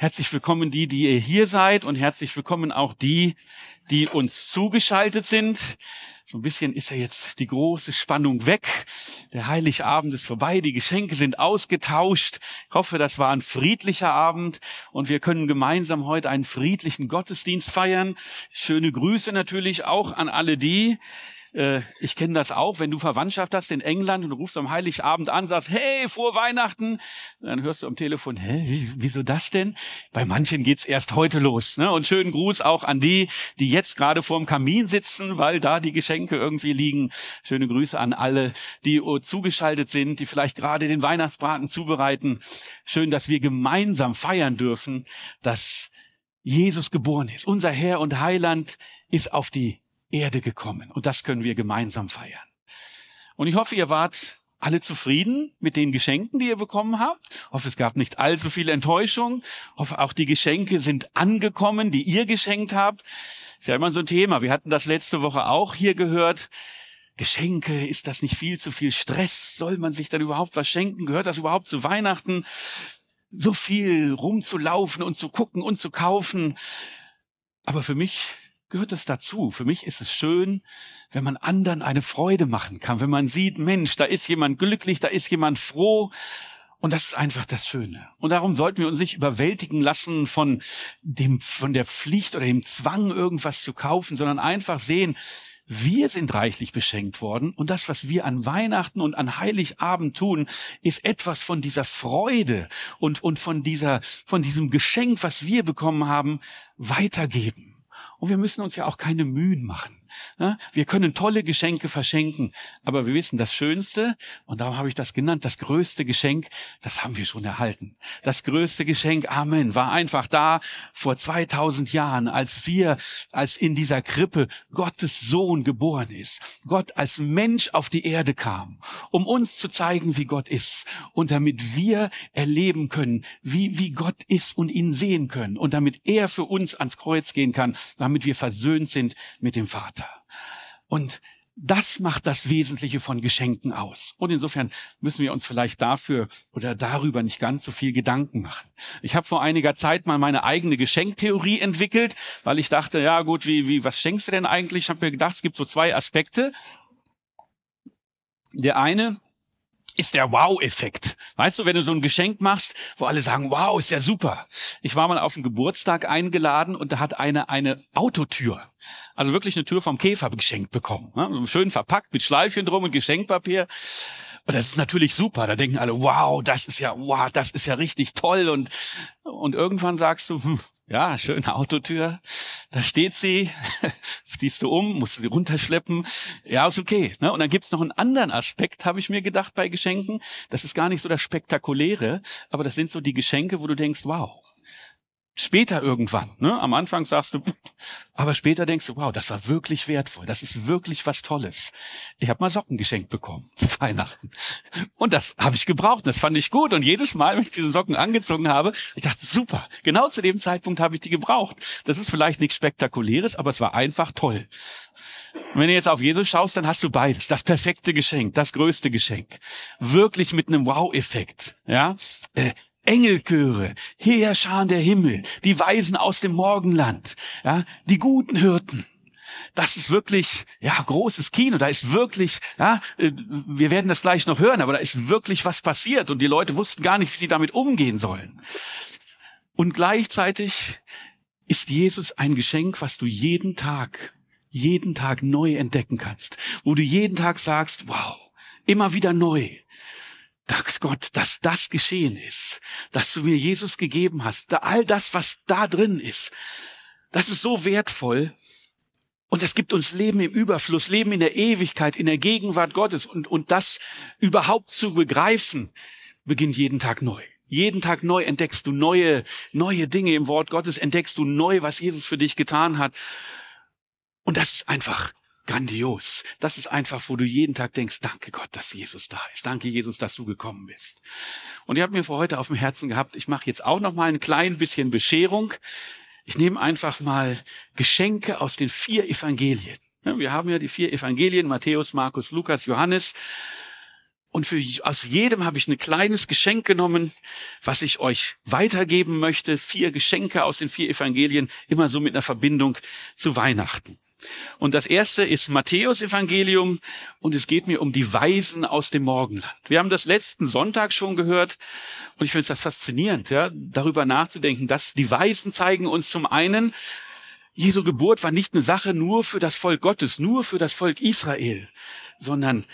Herzlich willkommen die, die ihr hier seid und herzlich willkommen auch die, die uns zugeschaltet sind. So ein bisschen ist ja jetzt die große Spannung weg. Der Heiligabend ist vorbei, die Geschenke sind ausgetauscht. Ich hoffe, das war ein friedlicher Abend und wir können gemeinsam heute einen friedlichen Gottesdienst feiern. Schöne Grüße natürlich auch an alle die, äh, ich kenne das auch, wenn du Verwandtschaft hast in England und du rufst am Heiligabend an, sagst, hey, frohe Weihnachten. Dann hörst du am Telefon, hä, wieso das denn? Bei manchen geht's erst heute los. Ne? Und schönen Gruß auch an die, die jetzt gerade vorm Kamin sitzen, weil da die Geschenke irgendwie liegen. Schöne Grüße an alle, die zugeschaltet sind, die vielleicht gerade den Weihnachtsbraten zubereiten. Schön, dass wir gemeinsam feiern dürfen, dass Jesus geboren ist. Unser Herr und Heiland ist auf die Erde gekommen. Und das können wir gemeinsam feiern. Und ich hoffe, ihr wart alle zufrieden mit den Geschenken, die ihr bekommen habt. Ich hoffe, es gab nicht allzu viel Enttäuschung. Ich hoffe, auch die Geschenke sind angekommen, die ihr geschenkt habt. Ist ja immer so ein Thema. Wir hatten das letzte Woche auch hier gehört. Geschenke, ist das nicht viel zu viel Stress? Soll man sich dann überhaupt was schenken? Gehört das überhaupt zu Weihnachten? So viel rumzulaufen und zu gucken und zu kaufen. Aber für mich gehört das dazu. Für mich ist es schön, wenn man anderen eine Freude machen kann, wenn man sieht, Mensch, da ist jemand glücklich, da ist jemand froh. Und das ist einfach das Schöne. Und darum sollten wir uns nicht überwältigen lassen von dem, von der Pflicht oder dem Zwang, irgendwas zu kaufen, sondern einfach sehen, wir sind reichlich beschenkt worden und das, was wir an Weihnachten und an Heiligabend tun, ist etwas von dieser Freude und, und von dieser, von diesem Geschenk, was wir bekommen haben, weitergeben. Und wir müssen uns ja auch keine Mühen machen. Wir können tolle Geschenke verschenken, aber wir wissen, das Schönste, und darum habe ich das genannt, das größte Geschenk, das haben wir schon erhalten. Das größte Geschenk, Amen, war einfach da vor 2000 Jahren, als wir, als in dieser Krippe Gottes Sohn geboren ist. Gott als Mensch auf die Erde kam, um uns zu zeigen, wie Gott ist und damit wir erleben können, wie, wie Gott ist und ihn sehen können und damit er für uns ans Kreuz gehen kann, damit wir versöhnt sind mit dem Vater. Vater. Und das macht das Wesentliche von Geschenken aus. Und insofern müssen wir uns vielleicht dafür oder darüber nicht ganz so viel Gedanken machen. Ich habe vor einiger Zeit mal meine eigene Geschenktheorie entwickelt, weil ich dachte, ja gut, wie, wie, was schenkst du denn eigentlich? Ich habe mir gedacht, es gibt so zwei Aspekte. Der eine ist der Wow-Effekt. Weißt du, wenn du so ein Geschenk machst, wo alle sagen, wow, ist ja super. Ich war mal auf einen Geburtstag eingeladen und da hat eine eine Autotür, also wirklich eine Tür vom Käfer geschenkt bekommen. Ne? Schön verpackt mit Schleifchen drum und Geschenkpapier. Und das ist natürlich super. Da denken alle, wow, das ist ja, wow, das ist ja richtig toll. Und, und irgendwann sagst du, hm, ja, schöne Autotür. Da steht sie, ziehst du um, musst du sie runterschleppen. Ja, ist okay. Ne? Und dann gibt's noch einen anderen Aspekt, habe ich mir gedacht bei Geschenken. Das ist gar nicht so das Spektakuläre, aber das sind so die Geschenke, wo du denkst, wow, Später irgendwann, ne? Am Anfang sagst du, aber später denkst du, wow, das war wirklich wertvoll, das ist wirklich was Tolles. Ich habe mal Socken geschenkt bekommen zu Weihnachten. Und das habe ich gebraucht, das fand ich gut. Und jedes Mal, wenn ich diese Socken angezogen habe, ich dachte, super, genau zu dem Zeitpunkt habe ich die gebraucht. Das ist vielleicht nichts Spektakuläres, aber es war einfach toll. Und wenn du jetzt auf Jesus schaust, dann hast du beides. Das perfekte Geschenk, das größte Geschenk. Wirklich mit einem Wow-Effekt. Ja, äh, Engelchöre, Heerscharen der Himmel, die Weisen aus dem Morgenland, ja, die guten Hirten. Das ist wirklich, ja, großes Kino. Da ist wirklich, ja, äh, wir werden das gleich noch hören, aber da ist wirklich was passiert und die Leute wussten gar nicht, wie sie damit umgehen sollen. Und gleichzeitig ist Jesus ein Geschenk, was du jeden Tag, jeden Tag neu entdecken kannst, wo du jeden Tag sagst, wow, immer wieder neu. Dank Gott, dass das geschehen ist, dass du mir Jesus gegeben hast, all das, was da drin ist, das ist so wertvoll. Und es gibt uns Leben im Überfluss, Leben in der Ewigkeit, in der Gegenwart Gottes. Und, und das überhaupt zu begreifen, beginnt jeden Tag neu. Jeden Tag neu entdeckst du neue, neue Dinge im Wort Gottes, entdeckst du neu, was Jesus für dich getan hat. Und das ist einfach grandios. Das ist einfach, wo du jeden Tag denkst, danke Gott, dass Jesus da ist. Danke Jesus, dass du gekommen bist. Und ich habe mir für heute auf dem Herzen gehabt, ich mache jetzt auch noch mal ein klein bisschen Bescherung. Ich nehme einfach mal Geschenke aus den vier Evangelien. Wir haben ja die vier Evangelien, Matthäus, Markus, Lukas, Johannes. Und für, aus jedem habe ich ein kleines Geschenk genommen, was ich euch weitergeben möchte. Vier Geschenke aus den vier Evangelien, immer so mit einer Verbindung zu Weihnachten. Und das erste ist Matthäus Evangelium und es geht mir um die Weisen aus dem Morgenland. Wir haben das letzten Sonntag schon gehört und ich finde es das faszinierend, ja, darüber nachzudenken, dass die Weisen zeigen uns zum einen, Jesu Geburt war nicht eine Sache nur für das Volk Gottes, nur für das Volk Israel, sondern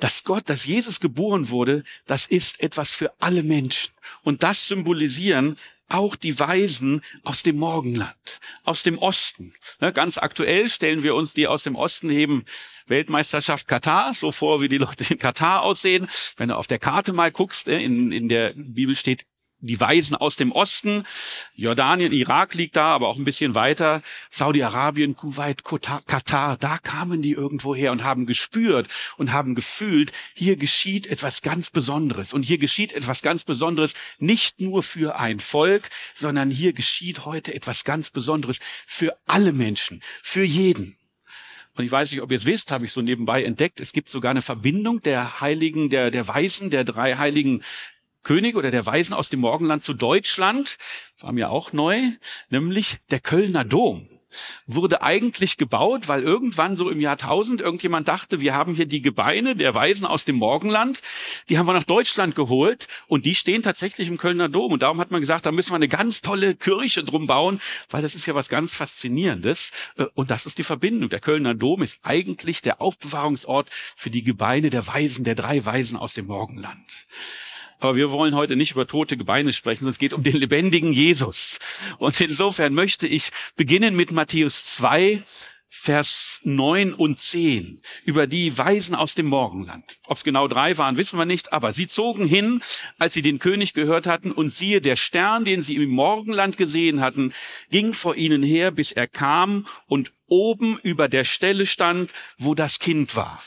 dass Gott, dass Jesus geboren wurde, das ist etwas für alle Menschen. Und das symbolisieren auch die Weisen aus dem Morgenland, aus dem Osten. Ne, ganz aktuell stellen wir uns die aus dem Osten heben Weltmeisterschaft Katar, so vor, wie die Leute in Katar aussehen. Wenn du auf der Karte mal guckst, ne, in, in der Bibel steht die Weisen aus dem Osten. Jordanien, Irak liegt da, aber auch ein bisschen weiter. Saudi-Arabien, Kuwait, Katar, da kamen die irgendwo her und haben gespürt und haben gefühlt, hier geschieht etwas ganz Besonderes. Und hier geschieht etwas ganz Besonderes nicht nur für ein Volk, sondern hier geschieht heute etwas ganz Besonderes für alle Menschen, für jeden. Und ich weiß nicht, ob ihr es wisst, habe ich so nebenbei entdeckt. Es gibt sogar eine Verbindung der Heiligen, der, der Weisen, der drei Heiligen König oder der Weisen aus dem Morgenland zu Deutschland, war mir auch neu, nämlich der Kölner Dom wurde eigentlich gebaut, weil irgendwann so im Jahr 1000 irgendjemand dachte, wir haben hier die Gebeine der Weisen aus dem Morgenland, die haben wir nach Deutschland geholt und die stehen tatsächlich im Kölner Dom und darum hat man gesagt, da müssen wir eine ganz tolle Kirche drum bauen, weil das ist ja was ganz Faszinierendes äh, und das ist die Verbindung. Der Kölner Dom ist eigentlich der Aufbewahrungsort für die Gebeine der Weisen, der drei Weisen aus dem Morgenland. Aber wir wollen heute nicht über tote Gebeine sprechen, sondern es geht um den lebendigen Jesus. Und insofern möchte ich beginnen mit Matthäus 2, Vers 9 und 10 über die Weisen aus dem Morgenland. Ob es genau drei waren, wissen wir nicht, aber sie zogen hin, als sie den König gehört hatten, und siehe, der Stern, den sie im Morgenland gesehen hatten, ging vor ihnen her, bis er kam und oben über der Stelle stand, wo das Kind war.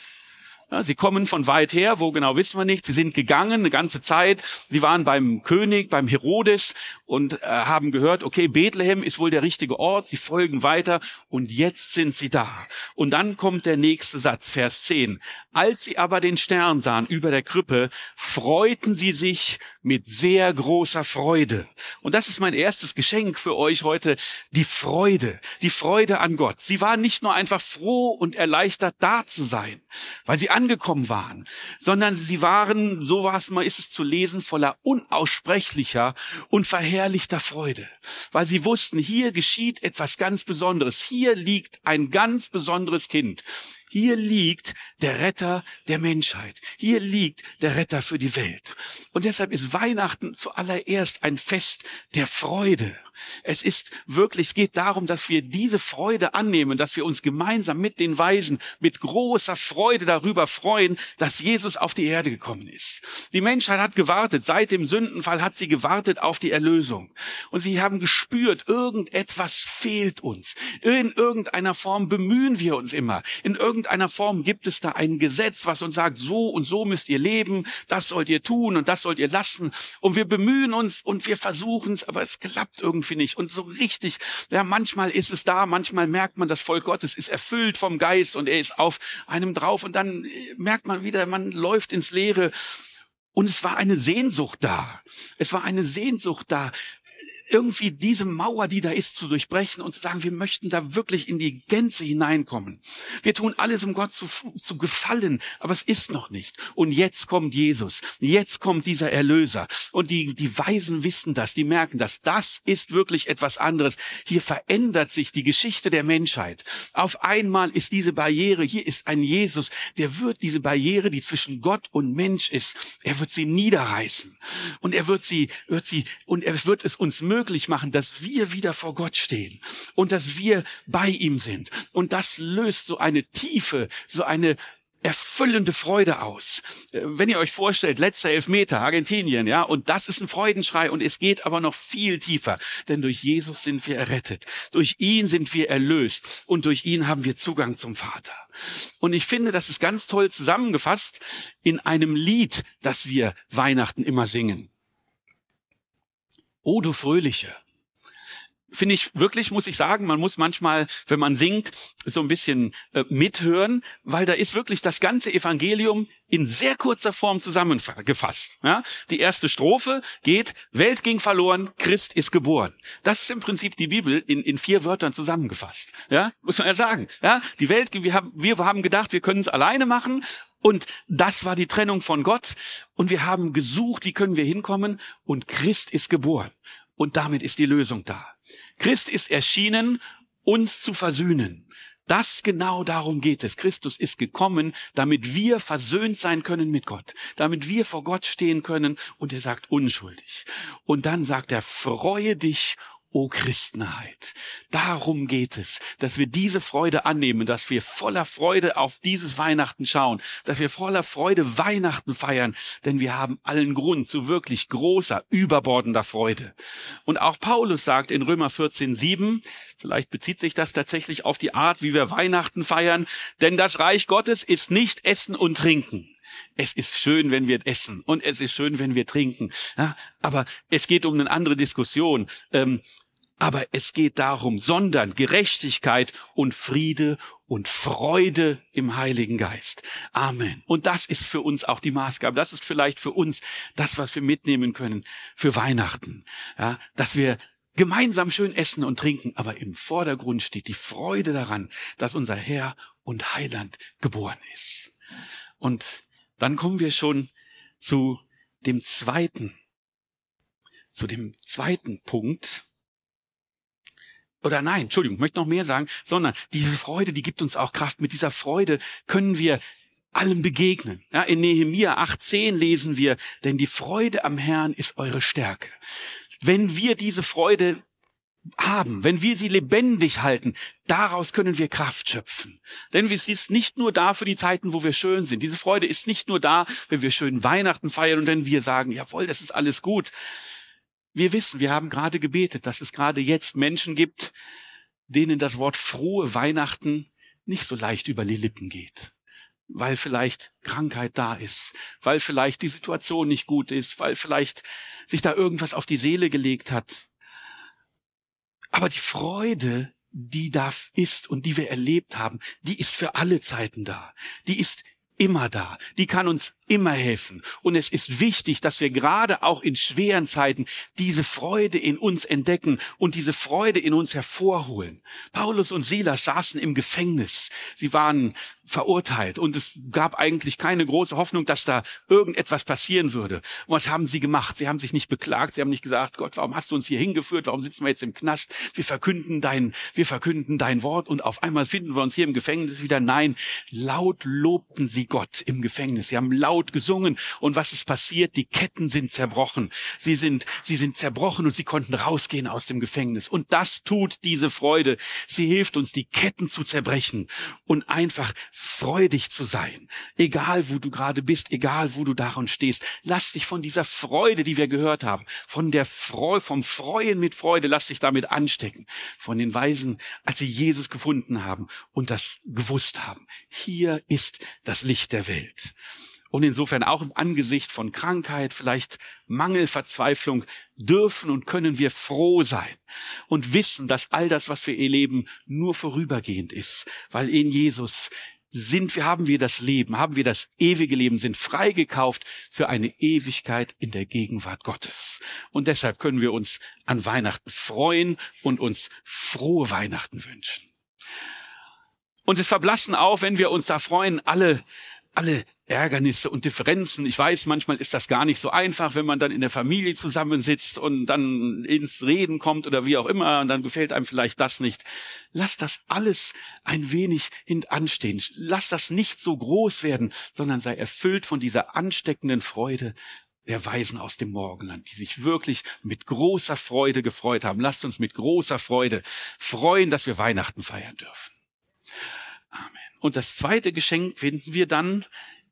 Ja, sie kommen von weit her, wo genau wissen wir nicht. Sie sind gegangen eine ganze Zeit. Sie waren beim König, beim Herodes und äh, haben gehört, okay, Bethlehem ist wohl der richtige Ort. Sie folgen weiter und jetzt sind sie da. Und dann kommt der nächste Satz, Vers 10. Als sie aber den Stern sahen über der Krippe, freuten sie sich mit sehr großer Freude. Und das ist mein erstes Geschenk für euch heute, die Freude, die Freude an Gott. Sie waren nicht nur einfach froh und erleichtert da zu sein, weil sie angekommen waren, sondern sie waren, so was mal ist es zu lesen, voller unaussprechlicher und verherrlichter Freude, weil sie wussten, hier geschieht etwas ganz Besonderes, hier liegt ein ganz besonderes Kind. Hier liegt der Retter der Menschheit. Hier liegt der Retter für die Welt. Und deshalb ist Weihnachten zuallererst ein Fest der Freude. Es ist wirklich, es geht darum, dass wir diese Freude annehmen, dass wir uns gemeinsam mit den Weisen mit großer Freude darüber freuen, dass Jesus auf die Erde gekommen ist. Die Menschheit hat gewartet, seit dem Sündenfall hat sie gewartet auf die Erlösung. Und sie haben gespürt, irgendetwas fehlt uns. In irgendeiner Form bemühen wir uns immer. In irgendeiner Form gibt es da ein Gesetz, was uns sagt, so und so müsst ihr leben, das sollt ihr tun und das sollt ihr lassen. Und wir bemühen uns und wir versuchen es, aber es klappt irgendwie irgendwie nicht. Und so richtig, ja, manchmal ist es da, manchmal merkt man, das Volk Gottes ist erfüllt vom Geist und er ist auf einem drauf und dann äh, merkt man wieder, man läuft ins Leere. Und es war eine Sehnsucht da. Es war eine Sehnsucht da, irgendwie diese Mauer, die da ist, zu durchbrechen und zu sagen, wir möchten da wirklich in die Gänze hineinkommen. Wir tun alles, um Gott zu, zu gefallen, aber es ist noch nicht. Und jetzt kommt Jesus. Jetzt kommt dieser Erlöser. Und die, die Weisen wissen das, die merken das. Das ist wirklich etwas anderes. Hier verändert sich die Geschichte der Menschheit. Auf einmal ist diese Barriere, hier ist ein Jesus, der wird diese Barriere, die zwischen Gott und Mensch ist, er wird sie niederreißen. Und er wird sie, wird sie, und er wird es uns möglich machen, dass wir wieder vor Gott stehen und dass wir bei ihm sind. Und das löst so eine tiefe, so eine erfüllende Freude aus. Äh, wenn ihr euch vorstellt, letzter Elfmeter, Argentinien, ja, und das ist ein Freudenschrei und es geht aber noch viel tiefer, denn durch Jesus sind wir errettet, durch ihn sind wir erlöst und durch ihn haben wir Zugang zum Vater. Und ich finde, das ist ganz toll zusammengefasst in einem Lied, das wir Weihnachten immer singen. O du Fröhliche. finde ich wirklich, muss ich sagen, man muss manchmal, wenn man singt, so ein bisschen äh, mithören, weil da ist wirklich das ganze Evangelium in sehr kurzer Form zusammengefasst. Ja? Die erste Strophe geht, Welt ging verloren, Christ ist geboren. Das ist im Prinzip die Bibel in, in vier Wörtern zusammengefasst. Ja? Muss man ja sagen. Ja? Die Welt, wir haben, wir haben gedacht, wir können es alleine machen und das war die Trennung von Gott. Und wir haben gesucht, wie können wir hinkommen? Und Christ ist geboren. Und damit ist die Lösung da. Christ ist erschienen, uns zu versöhnen. Das genau darum geht es. Christus ist gekommen, damit wir versöhnt sein können mit Gott, damit wir vor Gott stehen können und er sagt unschuldig. Und dann sagt er, freue dich O Christenheit. Darum geht es, dass wir diese Freude annehmen, dass wir voller Freude auf dieses Weihnachten schauen, dass wir voller Freude Weihnachten feiern, denn wir haben allen Grund zu wirklich großer, überbordender Freude. Und auch Paulus sagt in Römer 14, 7, vielleicht bezieht sich das tatsächlich auf die Art, wie wir Weihnachten feiern, denn das Reich Gottes ist nicht Essen und Trinken. Es ist schön, wenn wir essen und es ist schön, wenn wir trinken. Ja, aber es geht um eine andere Diskussion. Ähm, aber es geht darum, sondern Gerechtigkeit und Friede und Freude im Heiligen Geist. Amen. Und das ist für uns auch die Maßgabe. Das ist vielleicht für uns das, was wir mitnehmen können für Weihnachten. Ja, dass wir gemeinsam schön essen und trinken, aber im Vordergrund steht die Freude daran, dass unser Herr und Heiland geboren ist. Und dann kommen wir schon zu dem zweiten, zu dem zweiten Punkt, oder nein, Entschuldigung, möchte noch mehr sagen, sondern diese Freude, die gibt uns auch Kraft. Mit dieser Freude können wir allem begegnen. Ja, in Nehemia 8.10 lesen wir, denn die Freude am Herrn ist eure Stärke. Wenn wir diese Freude haben, wenn wir sie lebendig halten, daraus können wir Kraft schöpfen. Denn sie ist nicht nur da für die Zeiten, wo wir schön sind. Diese Freude ist nicht nur da, wenn wir schön Weihnachten feiern und wenn wir sagen, jawohl, das ist alles gut, wir wissen, wir haben gerade gebetet, dass es gerade jetzt Menschen gibt, denen das Wort frohe Weihnachten nicht so leicht über die Lippen geht. Weil vielleicht Krankheit da ist, weil vielleicht die Situation nicht gut ist, weil vielleicht sich da irgendwas auf die Seele gelegt hat. Aber die Freude, die da ist und die wir erlebt haben, die ist für alle Zeiten da. Die ist immer da. Die kann uns immer helfen. Und es ist wichtig, dass wir gerade auch in schweren Zeiten diese Freude in uns entdecken und diese Freude in uns hervorholen. Paulus und Silas saßen im Gefängnis. Sie waren verurteilt und es gab eigentlich keine große Hoffnung, dass da irgendetwas passieren würde. Und was haben sie gemacht? Sie haben sich nicht beklagt. Sie haben nicht gesagt, Gott, warum hast du uns hier hingeführt? Warum sitzen wir jetzt im Knast? Wir verkünden dein, wir verkünden dein Wort und auf einmal finden wir uns hier im Gefängnis wieder. Nein, laut lobten sie Gott im Gefängnis. Sie haben laut laut gesungen. Und was ist passiert? Die Ketten sind zerbrochen. Sie sind, sie sind zerbrochen und sie konnten rausgehen aus dem Gefängnis. Und das tut diese Freude. Sie hilft uns, die Ketten zu zerbrechen und einfach freudig zu sein. Egal, wo du gerade bist, egal, wo du daran stehst. Lass dich von dieser Freude, die wir gehört haben, von der Freude, vom Freuen mit Freude, lass dich damit anstecken. Von den Weisen, als sie Jesus gefunden haben und das gewusst haben. Hier ist das Licht der Welt. Und insofern auch im Angesicht von Krankheit, vielleicht Mangel, Verzweiflung, dürfen und können wir froh sein und wissen, dass all das, was wir erleben, nur vorübergehend ist, weil in Jesus sind wir, haben wir das Leben, haben wir das ewige Leben, sind freigekauft für eine Ewigkeit in der Gegenwart Gottes. Und deshalb können wir uns an Weihnachten freuen und uns frohe Weihnachten wünschen. Und es verblassen auch, wenn wir uns da freuen, alle alle Ärgernisse und Differenzen. Ich weiß, manchmal ist das gar nicht so einfach, wenn man dann in der Familie zusammensitzt und dann ins Reden kommt oder wie auch immer und dann gefällt einem vielleicht das nicht. Lass das alles ein wenig hintanstehen. Lass das nicht so groß werden, sondern sei erfüllt von dieser ansteckenden Freude der Weisen aus dem Morgenland, die sich wirklich mit großer Freude gefreut haben. Lasst uns mit großer Freude freuen, dass wir Weihnachten feiern dürfen. Amen. Und das zweite Geschenk finden wir dann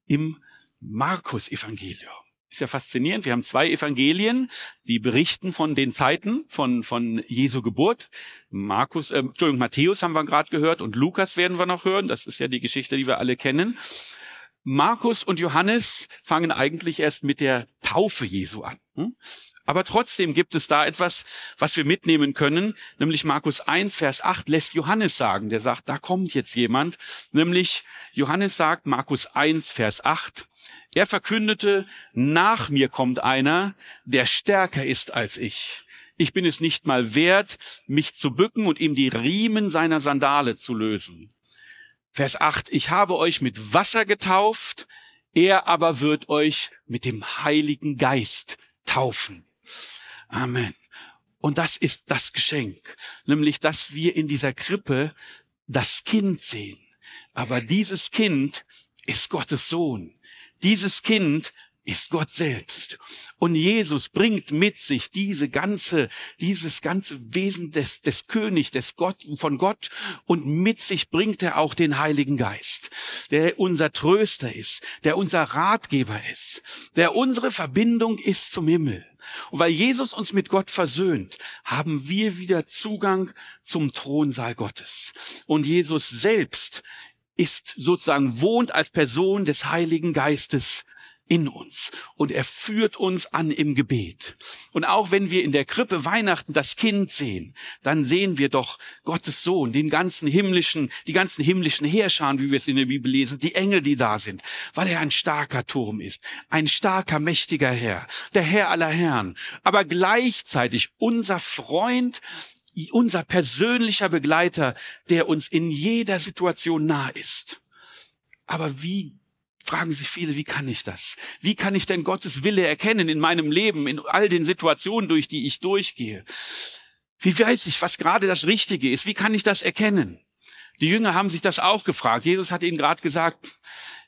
im Markus-Evangelium. Ist ja faszinierend. Wir haben zwei Evangelien, die berichten von den Zeiten von, von Jesu Geburt. Markus, äh, Entschuldigung, Matthäus haben wir gerade gehört und Lukas werden wir noch hören. Das ist ja die Geschichte, die wir alle kennen. Markus und Johannes fangen eigentlich erst mit der Taufe Jesu an. Hm? Aber trotzdem gibt es da etwas, was wir mitnehmen können, nämlich Markus 1, Vers 8 lässt Johannes sagen, der sagt, da kommt jetzt jemand, nämlich Johannes sagt, Markus 1, Vers 8, er verkündete, nach mir kommt einer, der stärker ist als ich. Ich bin es nicht mal wert, mich zu bücken und ihm die Riemen seiner Sandale zu lösen. Vers 8, ich habe euch mit Wasser getauft, er aber wird euch mit dem Heiligen Geist taufen. Amen. Und das ist das Geschenk, nämlich dass wir in dieser Krippe das Kind sehen. Aber dieses Kind ist Gottes Sohn. Dieses Kind ist Gott selbst. Und Jesus bringt mit sich diese ganze, dieses ganze Wesen des, des Königs, des Gott, von Gott. Und mit sich bringt er auch den Heiligen Geist, der unser Tröster ist, der unser Ratgeber ist, der unsere Verbindung ist zum Himmel. Und weil Jesus uns mit Gott versöhnt, haben wir wieder Zugang zum Thronsaal Gottes. Und Jesus selbst ist sozusagen wohnt als Person des Heiligen Geistes in uns und er führt uns an im Gebet. Und auch wenn wir in der Krippe Weihnachten das Kind sehen, dann sehen wir doch Gottes Sohn, den ganzen himmlischen, die ganzen himmlischen Herrscher, wie wir es in der Bibel lesen, die Engel, die da sind, weil er ein starker Turm ist, ein starker, mächtiger Herr, der Herr aller Herren, aber gleichzeitig unser Freund, unser persönlicher Begleiter, der uns in jeder Situation nah ist. Aber wie fragen sich viele, wie kann ich das? Wie kann ich denn Gottes Wille erkennen in meinem Leben, in all den Situationen, durch die ich durchgehe? Wie weiß ich, was gerade das Richtige ist? Wie kann ich das erkennen? Die Jünger haben sich das auch gefragt. Jesus hat ihnen gerade gesagt,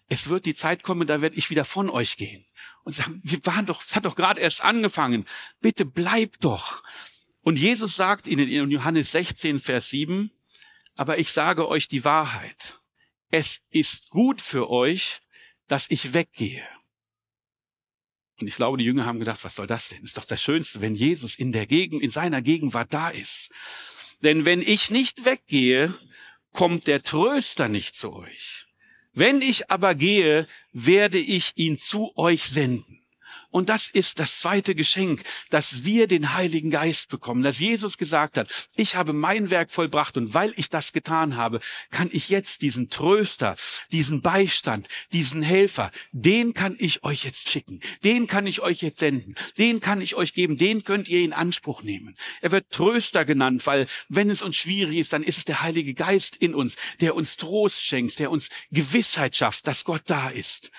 es wird die Zeit kommen, da werde ich wieder von euch gehen. Und sagen, wir waren doch, es hat doch gerade erst angefangen. Bitte bleibt doch. Und Jesus sagt ihnen in Johannes 16, Vers 7, aber ich sage euch die Wahrheit. Es ist gut für euch, dass ich weggehe. Und ich glaube, die Jünger haben gedacht, was soll das denn? Ist doch das Schönste, wenn Jesus in der Gegend, in seiner Gegenwart da ist. Denn wenn ich nicht weggehe, kommt der Tröster nicht zu euch. Wenn ich aber gehe, werde ich ihn zu euch senden. Und das ist das zweite Geschenk, dass wir den Heiligen Geist bekommen, dass Jesus gesagt hat, ich habe mein Werk vollbracht und weil ich das getan habe, kann ich jetzt diesen Tröster, diesen Beistand, diesen Helfer, den kann ich euch jetzt schicken, den kann ich euch jetzt senden, den kann ich euch geben, den könnt ihr in Anspruch nehmen. Er wird Tröster genannt, weil wenn es uns schwierig ist, dann ist es der Heilige Geist in uns, der uns Trost schenkt, der uns Gewissheit schafft, dass Gott da ist.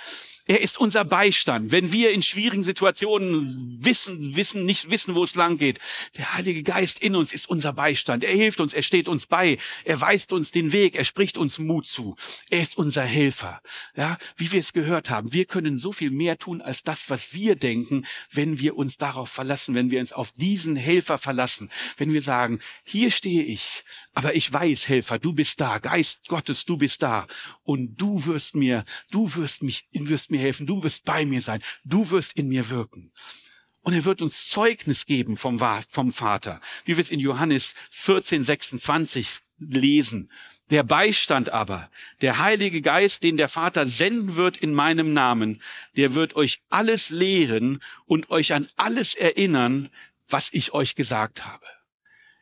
Er ist unser Beistand. Wenn wir in schwierigen Situationen wissen, wissen, nicht wissen, wo es lang geht. Der Heilige Geist in uns ist unser Beistand. Er hilft uns, er steht uns bei. Er weist uns den Weg, er spricht uns Mut zu. Er ist unser Helfer. Ja, wie wir es gehört haben. Wir können so viel mehr tun als das, was wir denken, wenn wir uns darauf verlassen, wenn wir uns auf diesen Helfer verlassen. Wenn wir sagen, hier stehe ich, aber ich weiß, Helfer, du bist da. Geist Gottes, du bist da. Und du wirst mir, du wirst mich, wirst mir helfen, du wirst bei mir sein, du wirst in mir wirken. Und er wird uns Zeugnis geben vom, vom Vater, wie wir es in Johannes 14, 26 lesen. Der Beistand aber, der Heilige Geist, den der Vater senden wird in meinem Namen, der wird euch alles lehren und euch an alles erinnern, was ich euch gesagt habe.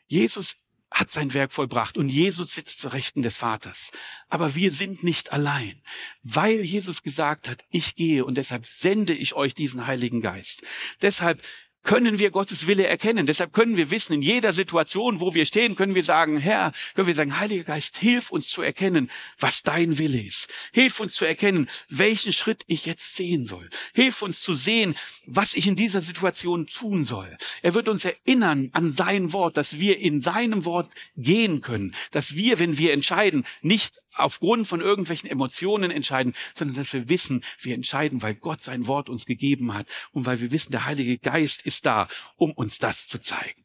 Jesus hat sein Werk vollbracht und Jesus sitzt zur Rechten des Vaters. Aber wir sind nicht allein, weil Jesus gesagt hat, ich gehe und deshalb sende ich euch diesen Heiligen Geist. Deshalb können wir Gottes Wille erkennen. Deshalb können wir wissen, in jeder Situation, wo wir stehen, können wir sagen, Herr, können wir sagen, Heiliger Geist, hilf uns zu erkennen, was dein Wille ist. Hilf uns zu erkennen, welchen Schritt ich jetzt sehen soll. Hilf uns zu sehen, was ich in dieser Situation tun soll. Er wird uns erinnern an sein Wort, dass wir in seinem Wort gehen können, dass wir, wenn wir entscheiden, nicht aufgrund von irgendwelchen Emotionen entscheiden, sondern dass wir wissen, wir entscheiden, weil Gott sein Wort uns gegeben hat und weil wir wissen, der Heilige Geist ist da, um uns das zu zeigen.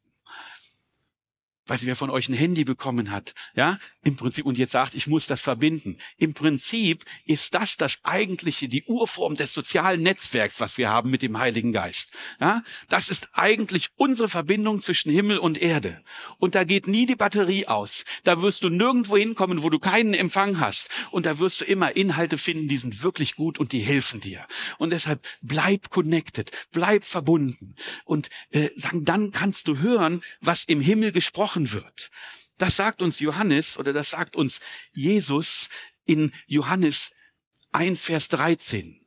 Weiß nicht, wer von euch ein Handy bekommen hat, ja, im Prinzip, und jetzt sagt, ich muss das verbinden. Im Prinzip ist das das eigentliche, die Urform des sozialen Netzwerks, was wir haben mit dem Heiligen Geist. Ja, das ist eigentlich unsere Verbindung zwischen Himmel und Erde. Und da geht nie die Batterie aus. Da wirst du nirgendwo hinkommen, wo du keinen Empfang hast. Und da wirst du immer Inhalte finden, die sind wirklich gut und die helfen dir. Und deshalb bleib connected, bleib verbunden. Und äh, sagen, dann kannst du hören, was im Himmel gesprochen gesprochen wird. Das sagt uns Johannes oder das sagt uns Jesus in Johannes 1, Vers 13.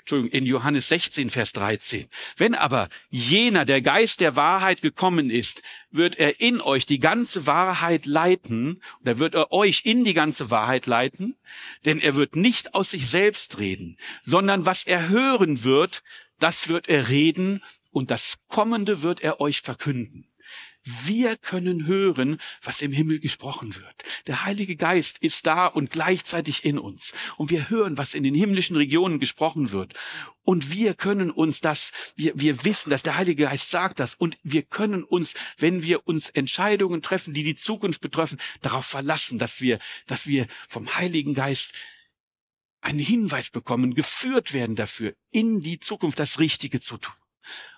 Entschuldigung, in Johannes 16, Vers 13. Wenn aber jener, der Geist der Wahrheit gekommen ist, wird er in euch die ganze Wahrheit leiten, oder wird er euch in die ganze Wahrheit leiten, denn er wird nicht aus sich selbst reden, sondern was er hören wird, das wird er reden und das Kommende wird er euch verkünden. Wir können hören, was im Himmel gesprochen wird. Der Heilige Geist ist da und gleichzeitig in uns. Und wir hören, was in den himmlischen Regionen gesprochen wird. Und wir können uns das, wir, wir wissen, dass der Heilige Geist sagt das. Und wir können uns, wenn wir uns Entscheidungen treffen, die die Zukunft betreffen, darauf verlassen, dass wir, dass wir vom Heiligen Geist einen Hinweis bekommen, geführt werden dafür, in die Zukunft das Richtige zu tun.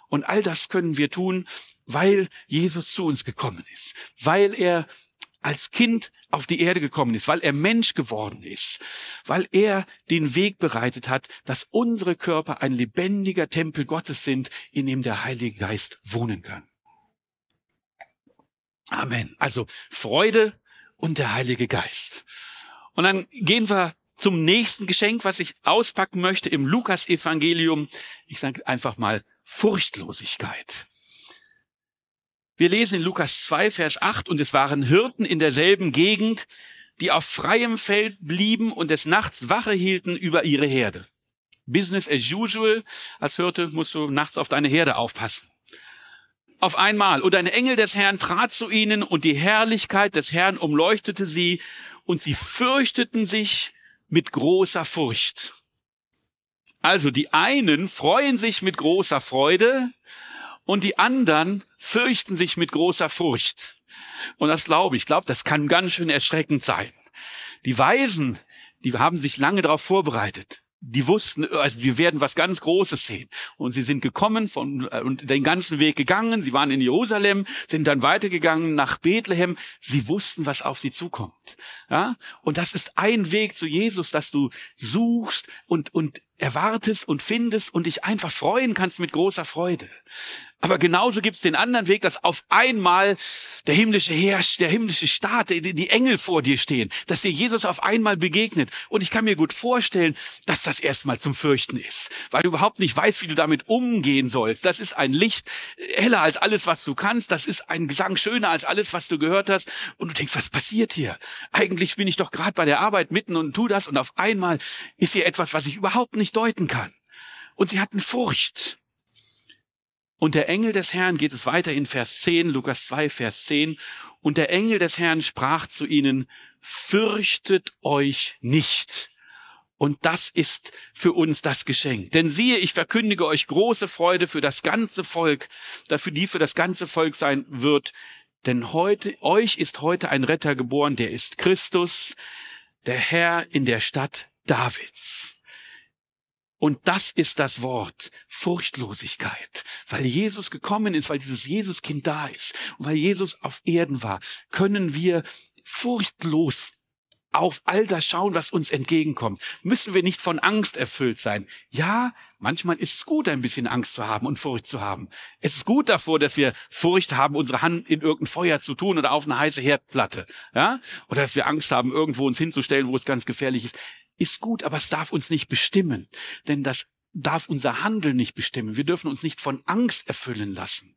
Und all das können wir tun, weil Jesus zu uns gekommen ist, weil er als Kind auf die Erde gekommen ist, weil er Mensch geworden ist, weil er den Weg bereitet hat, dass unsere Körper ein lebendiger Tempel Gottes sind, in dem der Heilige Geist wohnen kann. Amen. Also Freude und der Heilige Geist. Und dann gehen wir zum nächsten Geschenk, was ich auspacken möchte im Lukas-Evangelium. Ich sage einfach mal Furchtlosigkeit. Wir lesen in Lukas 2, Vers 8, und es waren Hirten in derselben Gegend, die auf freiem Feld blieben und des Nachts Wache hielten über ihre Herde. Business as usual. Als Hirte musst du nachts auf deine Herde aufpassen. Auf einmal. Und ein Engel des Herrn trat zu ihnen und die Herrlichkeit des Herrn umleuchtete sie und sie fürchteten sich mit großer Furcht. Also die einen freuen sich mit großer Freude und die anderen fürchten sich mit großer Furcht. Und das glaube ich. Ich glaube, das kann ganz schön erschreckend sein. Die Weisen, die haben sich lange darauf vorbereitet die wussten, also wir werden was ganz Großes sehen. Und sie sind gekommen von, äh, und den ganzen Weg gegangen. Sie waren in Jerusalem, sind dann weitergegangen nach Bethlehem. Sie wussten, was auf sie zukommt. Ja? Und das ist ein Weg zu Jesus, dass du suchst und, und erwartest und findest und dich einfach freuen kannst mit großer Freude. Aber genauso gibt's den anderen Weg, dass auf einmal der himmlische Herrsch, der himmlische Staat, die, die, Engel vor dir stehen, dass dir Jesus auf einmal begegnet. Und ich kann mir gut vorstellen, dass das erstmal zum Fürchten ist, weil du überhaupt nicht weißt, wie du damit umgehen sollst. Das ist ein Licht heller als alles, was du kannst. Das ist ein Gesang schöner als alles, was du gehört hast. Und du denkst, was passiert hier? Eigentlich bin ich doch gerade bei der Arbeit mitten und tu das und auf einmal ist hier etwas, was ich überhaupt nicht deuten kann. Und sie hatten Furcht. Und der Engel des Herrn geht es weiter in Vers 10, Lukas 2, Vers 10. Und der Engel des Herrn sprach zu ihnen, fürchtet euch nicht. Und das ist für uns das Geschenk. Denn siehe, ich verkündige euch große Freude für das ganze Volk, dafür die für das ganze Volk sein wird. Denn heute, euch ist heute ein Retter geboren, der ist Christus, der Herr in der Stadt Davids. Und das ist das Wort Furchtlosigkeit. Weil Jesus gekommen ist, weil dieses Jesuskind da ist und weil Jesus auf Erden war, können wir furchtlos auf all das schauen, was uns entgegenkommt. Müssen wir nicht von Angst erfüllt sein. Ja, manchmal ist es gut, ein bisschen Angst zu haben und Furcht zu haben. Es ist gut davor, dass wir Furcht haben, unsere Hand in irgendein Feuer zu tun oder auf eine heiße Herdplatte. Ja? Oder dass wir Angst haben, irgendwo uns hinzustellen, wo es ganz gefährlich ist ist gut, aber es darf uns nicht bestimmen, denn das darf unser Handeln nicht bestimmen. Wir dürfen uns nicht von Angst erfüllen lassen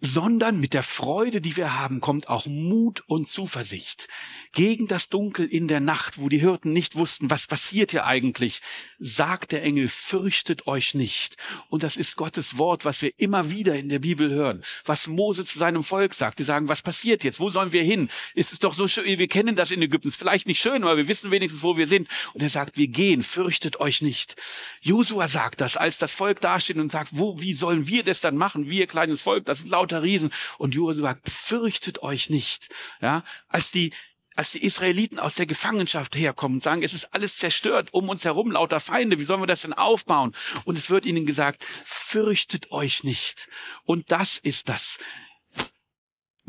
sondern mit der Freude, die wir haben, kommt auch Mut und Zuversicht. Gegen das Dunkel in der Nacht, wo die Hirten nicht wussten, was passiert hier eigentlich, sagt der Engel, fürchtet euch nicht. Und das ist Gottes Wort, was wir immer wieder in der Bibel hören. Was Mose zu seinem Volk sagt. Die sagen, was passiert jetzt? Wo sollen wir hin? Ist es doch so schön, wir kennen das in Ägypten. Ist vielleicht nicht schön, aber wir wissen wenigstens, wo wir sind. Und er sagt, wir gehen, fürchtet euch nicht. Josua sagt das, als das Volk dasteht und sagt, wo, wie sollen wir das dann machen? Wir kleines Volk, das sind laut lauter Riesen. Und Josua sagt, fürchtet euch nicht. Ja, als die als die Israeliten aus der Gefangenschaft herkommen und sagen, es ist alles zerstört, um uns herum lauter Feinde, wie sollen wir das denn aufbauen? Und es wird ihnen gesagt, fürchtet euch nicht. Und das ist das.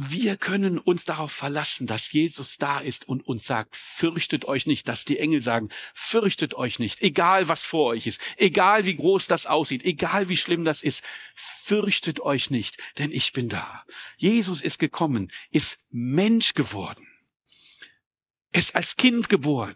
Wir können uns darauf verlassen, dass Jesus da ist und uns sagt, fürchtet euch nicht, dass die Engel sagen, fürchtet euch nicht, egal was vor euch ist, egal wie groß das aussieht, egal wie schlimm das ist, fürchtet euch nicht, denn ich bin da. Jesus ist gekommen, ist Mensch geworden ist als Kind geboren.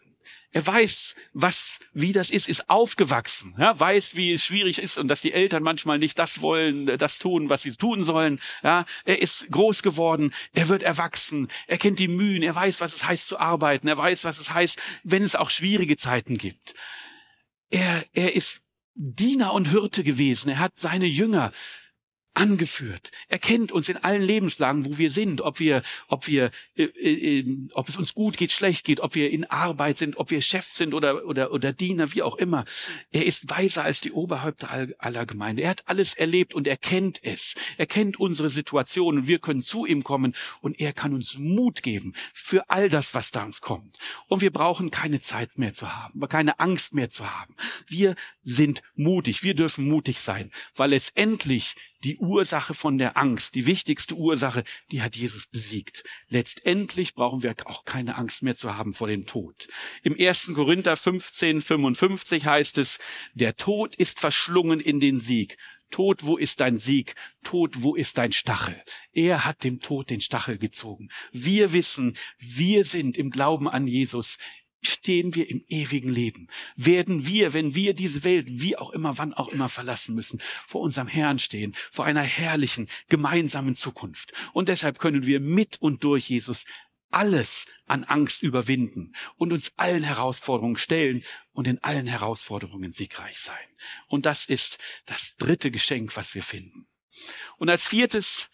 Er weiß, was, wie das ist, ist aufgewachsen, ja, weiß, wie es schwierig ist und dass die Eltern manchmal nicht das wollen, das tun, was sie tun sollen. Ja, er ist groß geworden, er wird erwachsen, er kennt die Mühen, er weiß, was es heißt zu arbeiten, er weiß, was es heißt, wenn es auch schwierige Zeiten gibt. Er, er ist Diener und Hirte gewesen, er hat seine Jünger angeführt. Er kennt uns in allen Lebenslagen, wo wir sind, ob wir, ob wir, äh, äh, ob es uns gut geht, schlecht geht, ob wir in Arbeit sind, ob wir Chef sind oder oder oder Diener, wie auch immer. Er ist weiser als die Oberhäupter aller Gemeinde. Er hat alles erlebt und er kennt es. Er kennt unsere Situation und wir können zu ihm kommen und er kann uns Mut geben für all das, was da uns kommt. Und wir brauchen keine Zeit mehr zu haben, keine Angst mehr zu haben. Wir sind mutig. Wir dürfen mutig sein, weil letztendlich die Ursache von der Angst, die wichtigste Ursache, die hat Jesus besiegt. Letztendlich brauchen wir auch keine Angst mehr zu haben vor dem Tod. Im 1. Korinther 15, 55 heißt es, der Tod ist verschlungen in den Sieg. Tod, wo ist dein Sieg? Tod, wo ist dein Stachel? Er hat dem Tod den Stachel gezogen. Wir wissen, wir sind im Glauben an Jesus stehen wir im ewigen Leben. Werden wir, wenn wir diese Welt, wie auch immer, wann auch immer verlassen müssen, vor unserem Herrn stehen, vor einer herrlichen, gemeinsamen Zukunft. Und deshalb können wir mit und durch Jesus alles an Angst überwinden und uns allen Herausforderungen stellen und in allen Herausforderungen siegreich sein. Und das ist das dritte Geschenk, was wir finden. Und als viertes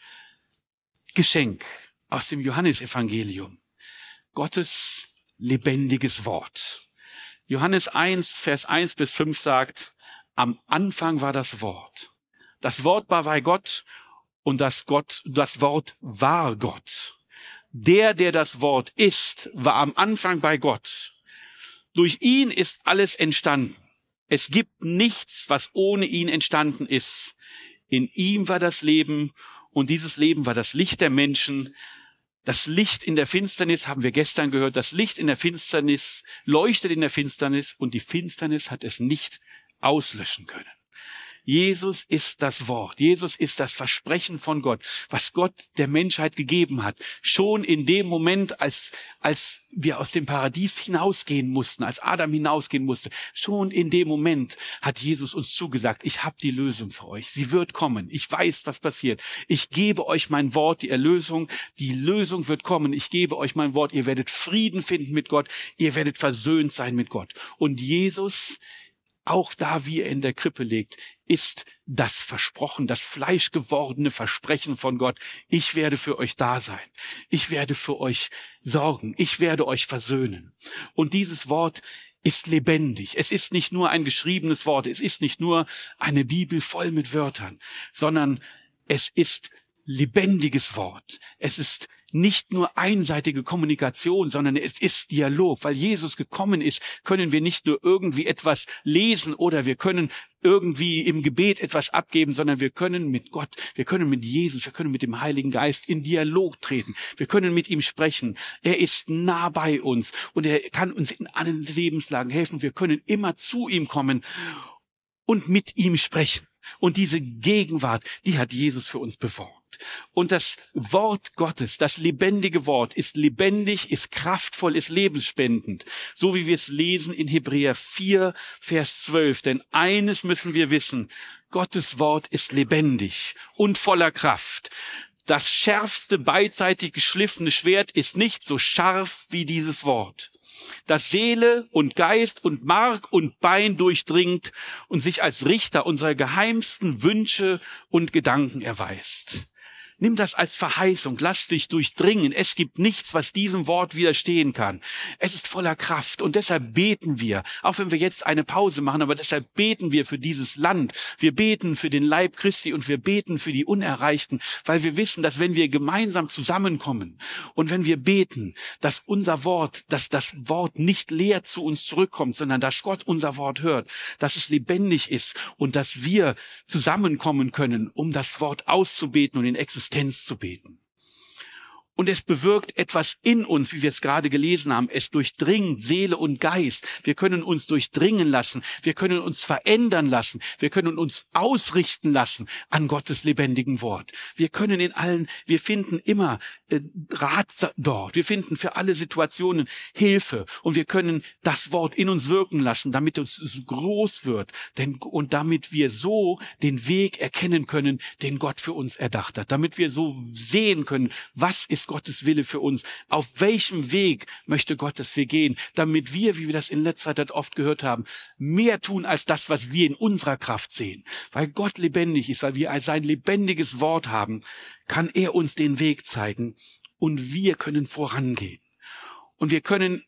Geschenk aus dem Johannesevangelium. Gottes lebendiges Wort. Johannes 1, Vers 1 bis 5 sagt, am Anfang war das Wort. Das Wort war bei Gott und das Gott, das Wort war Gott. Der, der das Wort ist, war am Anfang bei Gott. Durch ihn ist alles entstanden. Es gibt nichts, was ohne ihn entstanden ist. In ihm war das Leben und dieses Leben war das Licht der Menschen. Das Licht in der Finsternis haben wir gestern gehört. Das Licht in der Finsternis leuchtet in der Finsternis und die Finsternis hat es nicht auslöschen können. Jesus ist das Wort. Jesus ist das Versprechen von Gott, was Gott der Menschheit gegeben hat. Schon in dem Moment, als, als wir aus dem Paradies hinausgehen mussten, als Adam hinausgehen musste, schon in dem Moment hat Jesus uns zugesagt, ich habe die Lösung für euch. Sie wird kommen. Ich weiß, was passiert. Ich gebe euch mein Wort, die Erlösung. Die Lösung wird kommen. Ich gebe euch mein Wort. Ihr werdet Frieden finden mit Gott. Ihr werdet versöhnt sein mit Gott. Und Jesus auch da, wie er in der Krippe liegt, ist das Versprochen, das fleischgewordene Versprechen von Gott. Ich werde für euch da sein. Ich werde für euch sorgen. Ich werde euch versöhnen. Und dieses Wort ist lebendig. Es ist nicht nur ein geschriebenes Wort. Es ist nicht nur eine Bibel voll mit Wörtern, sondern es ist lebendiges Wort. Es ist nicht nur einseitige Kommunikation, sondern es ist Dialog. Weil Jesus gekommen ist, können wir nicht nur irgendwie etwas lesen oder wir können irgendwie im Gebet etwas abgeben, sondern wir können mit Gott, wir können mit Jesus, wir können mit dem Heiligen Geist in Dialog treten. Wir können mit ihm sprechen. Er ist nah bei uns und er kann uns in allen Lebenslagen helfen. Wir können immer zu ihm kommen und mit ihm sprechen. Und diese Gegenwart, die hat Jesus für uns beworben. Und das Wort Gottes, das lebendige Wort, ist lebendig, ist kraftvoll, ist lebensspendend. So wie wir es lesen in Hebräer 4, Vers 12. Denn eines müssen wir wissen. Gottes Wort ist lebendig und voller Kraft. Das schärfste beidseitig geschliffene Schwert ist nicht so scharf wie dieses Wort das Seele und Geist und Mark und Bein durchdringt und sich als Richter unserer geheimsten Wünsche und Gedanken erweist. Nimm das als Verheißung, lass dich durchdringen. Es gibt nichts, was diesem Wort widerstehen kann. Es ist voller Kraft und deshalb beten wir, auch wenn wir jetzt eine Pause machen, aber deshalb beten wir für dieses Land. Wir beten für den Leib Christi und wir beten für die Unerreichten, weil wir wissen, dass wenn wir gemeinsam zusammenkommen und wenn wir beten, dass unser Wort, dass das Wort nicht leer zu uns zurückkommt, sondern dass Gott unser Wort hört, dass es lebendig ist und dass wir zusammenkommen können, um das Wort auszubeten und in Existenz Existenz zu beten. Und es bewirkt etwas in uns, wie wir es gerade gelesen haben. Es durchdringt Seele und Geist. Wir können uns durchdringen lassen. Wir können uns verändern lassen. Wir können uns ausrichten lassen an Gottes lebendigen Wort. Wir können in allen, wir finden immer äh, Rat dort. Wir finden für alle Situationen Hilfe. Und wir können das Wort in uns wirken lassen, damit es groß wird. Denn, und damit wir so den Weg erkennen können, den Gott für uns erdacht hat. Damit wir so sehen können, was ist ist Gottes Wille für uns? Auf welchem Weg möchte Gott, dass wir gehen, damit wir, wie wir das in letzter Zeit oft gehört haben, mehr tun als das, was wir in unserer Kraft sehen? Weil Gott lebendig ist, weil wir sein lebendiges Wort haben, kann er uns den Weg zeigen und wir können vorangehen. Und wir können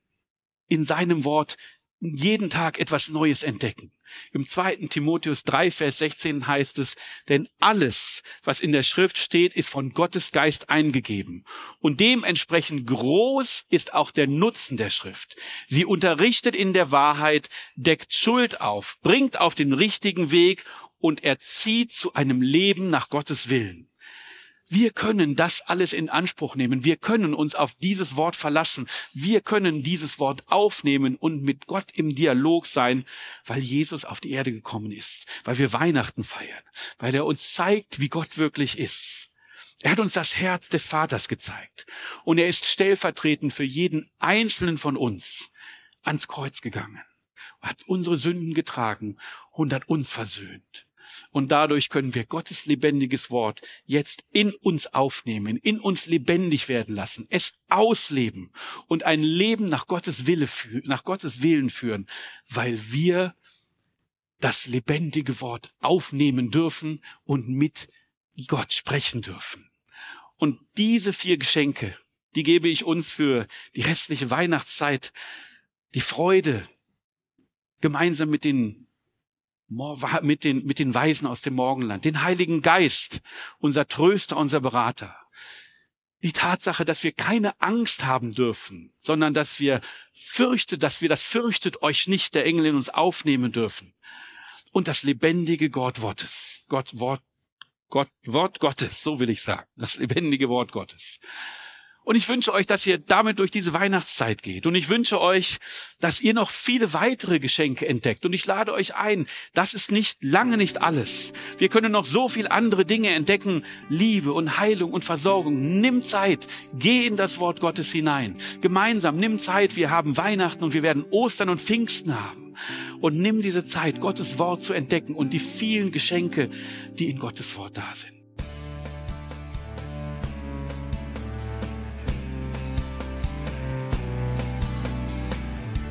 in seinem Wort jeden Tag etwas Neues entdecken. Im zweiten Timotheus 3, Vers 16 heißt es, denn alles, was in der Schrift steht, ist von Gottes Geist eingegeben. Und dementsprechend groß ist auch der Nutzen der Schrift. Sie unterrichtet in der Wahrheit, deckt Schuld auf, bringt auf den richtigen Weg und erzieht zu einem Leben nach Gottes Willen. Wir können das alles in Anspruch nehmen. Wir können uns auf dieses Wort verlassen. Wir können dieses Wort aufnehmen und mit Gott im Dialog sein, weil Jesus auf die Erde gekommen ist, weil wir Weihnachten feiern, weil er uns zeigt, wie Gott wirklich ist. Er hat uns das Herz des Vaters gezeigt und er ist stellvertretend für jeden einzelnen von uns ans Kreuz gegangen, hat unsere Sünden getragen und hat uns versöhnt. Und dadurch können wir Gottes lebendiges Wort jetzt in uns aufnehmen, in uns lebendig werden lassen, es ausleben und ein Leben nach Gottes Wille, nach Gottes Willen führen, weil wir das lebendige Wort aufnehmen dürfen und mit Gott sprechen dürfen. Und diese vier Geschenke, die gebe ich uns für die restliche Weihnachtszeit, die Freude, gemeinsam mit den mit den, mit den Weisen aus dem Morgenland, den Heiligen Geist, unser Tröster, unser Berater. Die Tatsache, dass wir keine Angst haben dürfen, sondern dass wir fürchte, dass wir das fürchtet euch nicht der Engel in uns aufnehmen dürfen. Und das lebendige Gott Wortes, Gott Wort, Gott, Wort Gottes, so will ich sagen, das lebendige Wort Gottes. Und ich wünsche euch, dass ihr damit durch diese Weihnachtszeit geht. Und ich wünsche euch, dass ihr noch viele weitere Geschenke entdeckt. Und ich lade euch ein, das ist nicht lange nicht alles. Wir können noch so viel andere Dinge entdecken. Liebe und Heilung und Versorgung. Nimm Zeit. Geh in das Wort Gottes hinein. Gemeinsam nimm Zeit. Wir haben Weihnachten und wir werden Ostern und Pfingsten haben. Und nimm diese Zeit, Gottes Wort zu entdecken und die vielen Geschenke, die in Gottes Wort da sind.